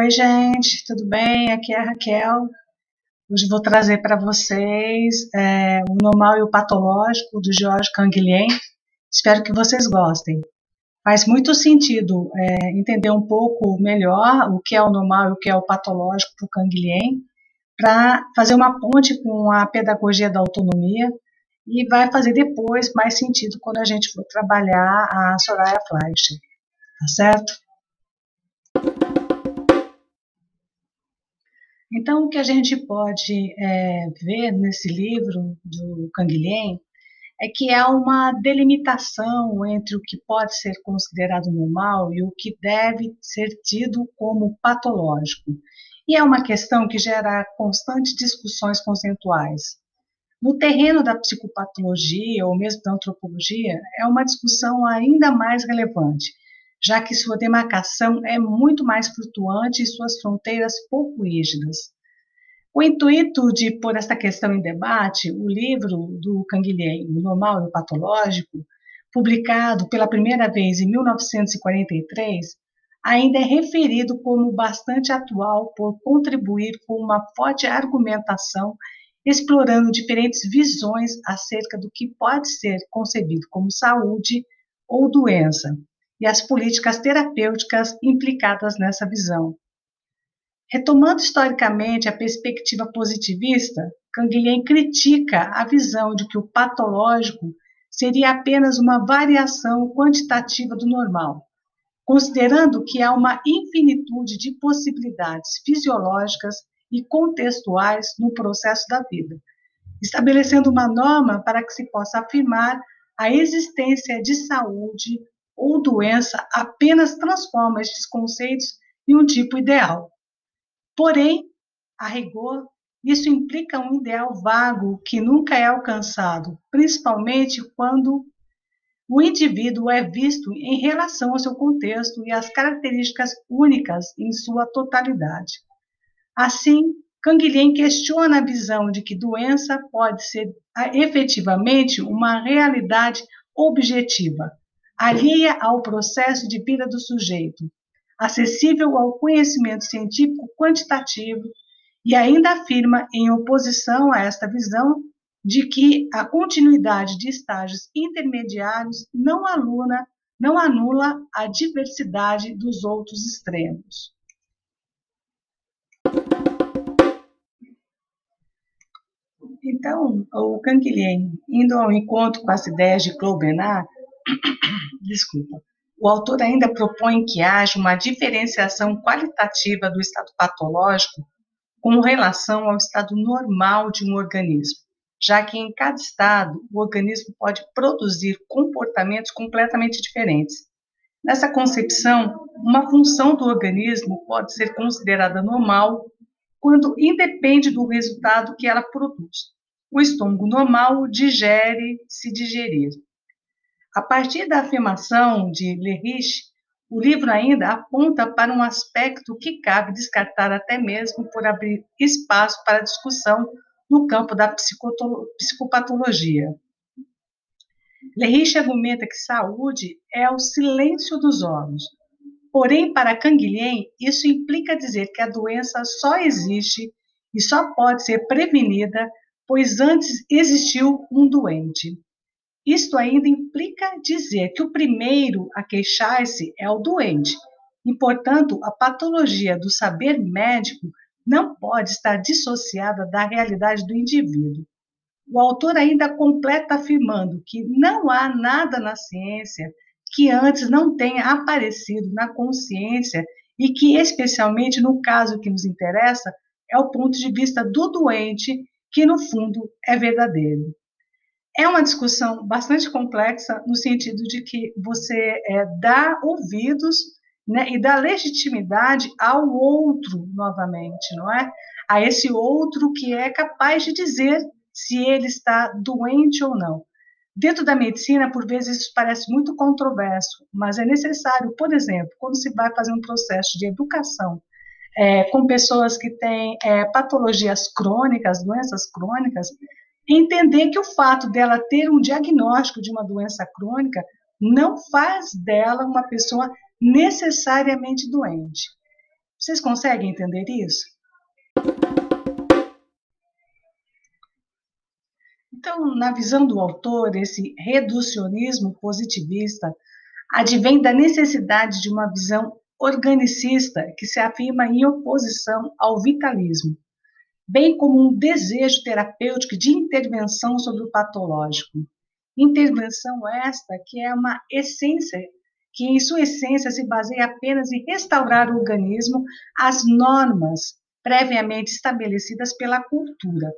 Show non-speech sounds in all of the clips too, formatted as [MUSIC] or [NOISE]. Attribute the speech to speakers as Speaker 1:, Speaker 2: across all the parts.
Speaker 1: Oi, gente, tudo bem? Aqui é a Raquel. Hoje vou trazer para vocês é, o normal e o patológico do George Canguilhem. Espero que vocês gostem. Faz muito sentido é, entender um pouco melhor o que é o normal e o que é o patológico para o Canguilhem, para fazer uma ponte com a pedagogia da autonomia e vai fazer depois mais sentido quando a gente for trabalhar a Soraya Fleischer, tá certo? Então, o que a gente pode é, ver nesse livro do Canguilhem é que há uma delimitação entre o que pode ser considerado normal e o que deve ser tido como patológico. E é uma questão que gera constantes discussões conceituais. No terreno da psicopatologia ou mesmo da antropologia, é uma discussão ainda mais relevante, já que sua demarcação é muito mais flutuante e suas fronteiras pouco rígidas. O intuito de pôr esta questão em debate, o livro do Canguilhem, O Normal e o Patológico, publicado pela primeira vez em 1943, ainda é referido como bastante atual por contribuir com uma forte argumentação explorando diferentes visões acerca do que pode ser concebido como saúde ou doença, e as políticas terapêuticas implicadas nessa visão. Retomando historicamente a perspectiva positivista, Canguilhem critica a visão de que o patológico seria apenas uma variação quantitativa do normal, considerando que há uma infinitude de possibilidades fisiológicas e contextuais no processo da vida, estabelecendo uma norma para que se possa afirmar a existência de saúde ou doença apenas transforma estes conceitos em um tipo ideal. Porém, a rigor, isso implica um ideal vago que nunca é alcançado, principalmente quando o indivíduo é visto em relação ao seu contexto e às características únicas em sua totalidade. Assim, Canguilhem questiona a visão de que doença pode ser efetivamente uma realidade objetiva, alheia ao processo de vida do sujeito, acessível ao conhecimento científico quantitativo, e ainda afirma, em oposição a esta visão, de que a continuidade de estágios intermediários não, aluna, não anula a diversidade dos outros extremos. Então, o Canquilhem, indo ao encontro com as ideias de Claude Bernard, [COUGHS] desculpa, o autor ainda propõe que haja uma diferenciação qualitativa do estado patológico com relação ao estado normal de um organismo, já que em cada estado o organismo pode produzir comportamentos completamente diferentes. Nessa concepção, uma função do organismo pode ser considerada normal quando independe do resultado que ela produz. O estômago normal digere se digerir. A partir da afirmação de Lerich, o livro ainda aponta para um aspecto que cabe descartar até mesmo por abrir espaço para discussão no campo da psicopatologia. Lerich argumenta que saúde é o silêncio dos órgãos. Porém, para Canguilhem, isso implica dizer que a doença só existe e só pode ser prevenida, pois antes existiu um doente. Isto ainda implica dizer que o primeiro a queixar-se é o doente, e, portanto, a patologia do saber médico não pode estar dissociada da realidade do indivíduo. O autor ainda completa afirmando que não há nada na ciência que antes não tenha aparecido na consciência e que, especialmente no caso que nos interessa, é o ponto de vista do doente, que no fundo é verdadeiro. É uma discussão bastante complexa no sentido de que você é, dá ouvidos né, e dá legitimidade ao outro novamente, não é? A esse outro que é capaz de dizer se ele está doente ou não. Dentro da medicina, por vezes isso parece muito controverso, mas é necessário, por exemplo, quando se vai fazer um processo de educação é, com pessoas que têm é, patologias crônicas, doenças crônicas, entender que o fato dela ter um diagnóstico de uma doença crônica não faz dela uma pessoa necessariamente doente. Vocês conseguem entender isso? Então, na visão do autor, esse reducionismo positivista advém da necessidade de uma visão organicista que se afirma em oposição ao vitalismo, bem como um desejo terapêutico de intervenção sobre o patológico. Intervenção esta que é uma essência, que em sua essência se baseia apenas em restaurar o organismo às normas previamente estabelecidas pela cultura,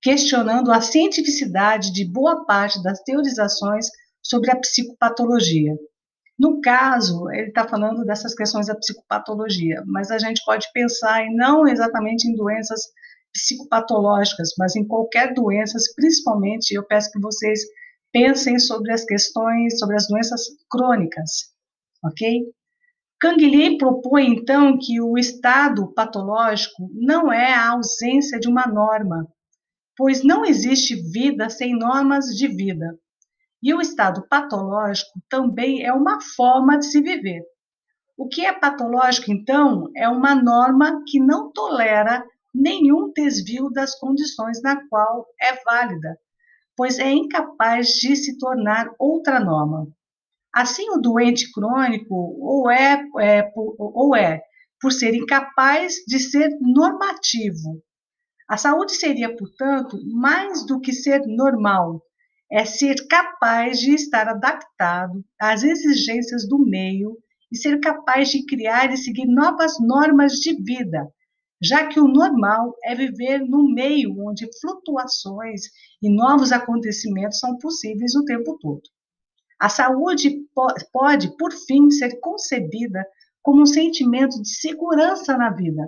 Speaker 1: questionando a cientificidade de boa parte das teorizações sobre a psicopatologia. No caso, ele está falando dessas questões da psicopatologia, mas a gente pode pensar não exatamente em doenças psicopatológicas, mas em qualquer doença, principalmente eu peço que vocês pensem sobre as questões, sobre as doenças crônicas, ok? Canguilhem propõe então que o estado patológico não é a ausência de uma norma, pois não existe vida sem normas de vida. E o estado patológico também é uma forma de se viver. O que é patológico, então, é uma norma que não tolera nenhum desvio das condições na qual é válida, pois é incapaz de se tornar outra norma. Assim, o doente crônico ou é, é ou é por ser incapaz de ser normativo. A saúde seria, portanto, mais do que ser normal, é ser capaz de estar adaptado às exigências do meio e ser capaz de criar e seguir novas normas de vida, já que o normal é viver num meio onde flutuações e novos acontecimentos são possíveis o tempo todo. A saúde pode, por fim, ser concebida como um sentimento de segurança na vida,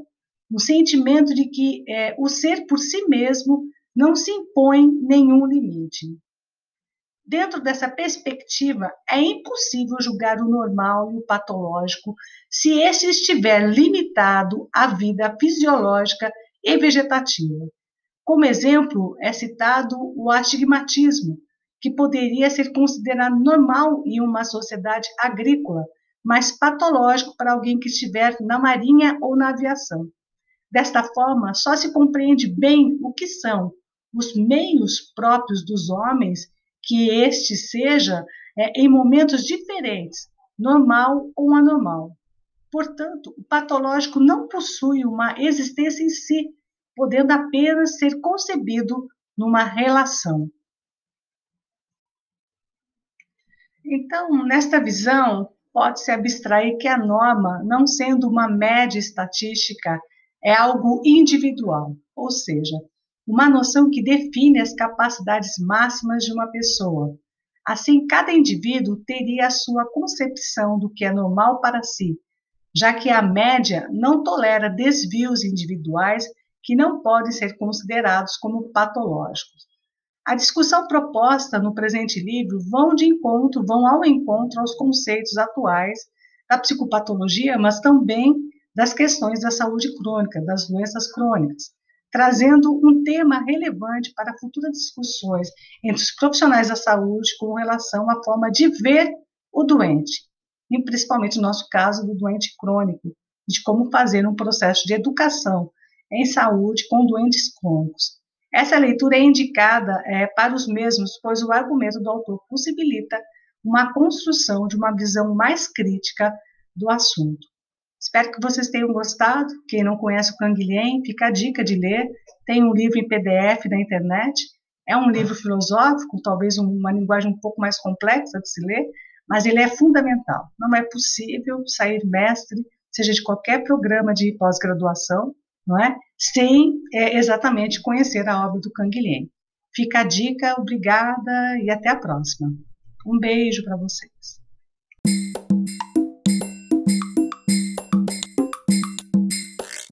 Speaker 1: um sentimento de que é, o ser por si mesmo não se impõe nenhum limite. Dentro dessa perspectiva, é impossível julgar o normal e o patológico se este estiver limitado à vida fisiológica e vegetativa. Como exemplo, é citado o astigmatismo, que poderia ser considerado normal em uma sociedade agrícola, mas patológico para alguém que estiver na marinha ou na aviação. Desta forma, só se compreende bem o que são os meios próprios dos homens que este seja é, em momentos diferentes, normal ou anormal. Portanto, o patológico não possui uma existência em si, podendo apenas ser concebido numa relação. Então, nesta visão, pode-se abstrair que a norma, não sendo uma média estatística, é algo individual, ou seja, uma noção que define as capacidades máximas de uma pessoa. Assim, cada indivíduo teria a sua concepção do que é normal para si, já que a média não tolera desvios individuais que não podem ser considerados como patológicos. A discussão proposta no presente livro vão de encontro, vão ao encontro aos conceitos atuais da psicopatologia, mas também das questões da saúde crônica, das doenças crônicas trazendo um tema relevante para futuras discussões entre os profissionais da saúde com relação à forma de ver o doente, e principalmente no nosso caso do doente crônico, de como fazer um processo de educação em saúde com doentes crônicos. Essa leitura é indicada é, para os mesmos, pois o argumento do autor possibilita uma construção de uma visão mais crítica do assunto. Espero que vocês tenham gostado. Quem não conhece o Canguilhem, fica a dica de ler. Tem um livro em PDF na internet. É um livro filosófico, talvez uma linguagem um pouco mais complexa de se ler, mas ele é fundamental. Não é possível sair mestre, seja de qualquer programa de pós-graduação, não é, sem é, exatamente conhecer a obra do Canguilhem. Fica a dica, obrigada e até a próxima. Um beijo para vocês.